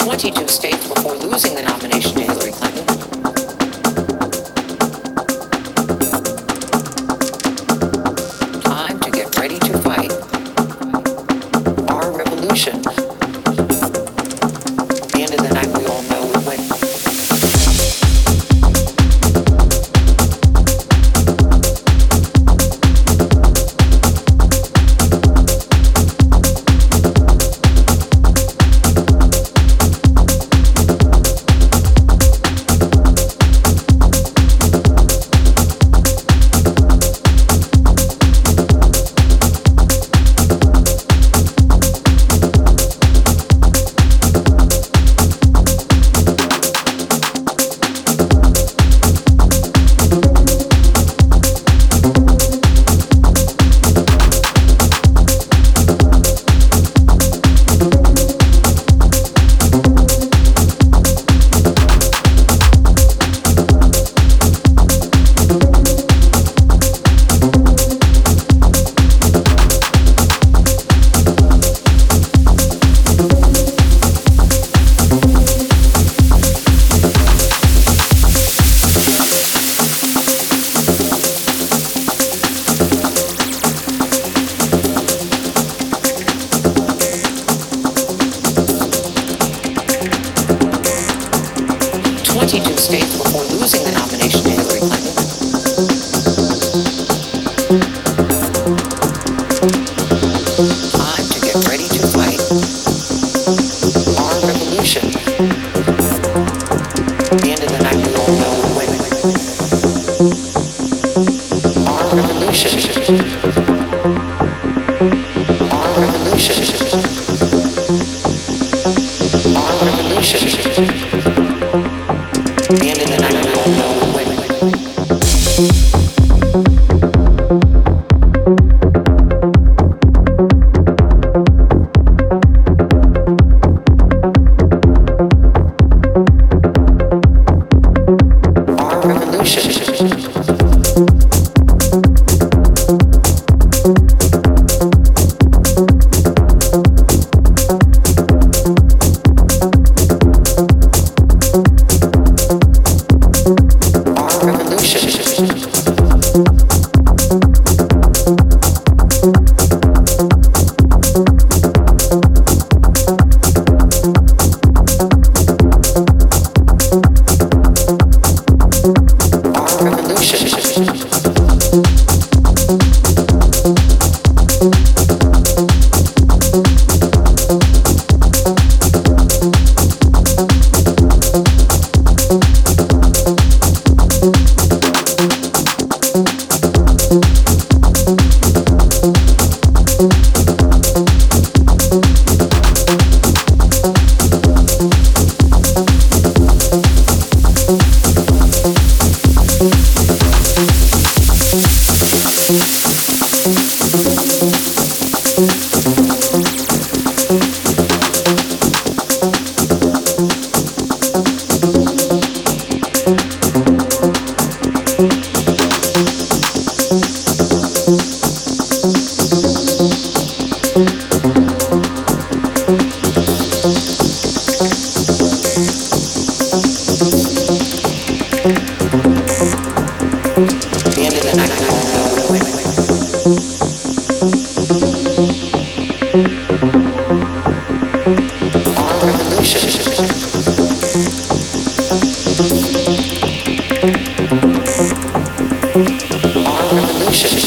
22 states before losing the nomination to Hillary Clinton. Thank you. Revolution.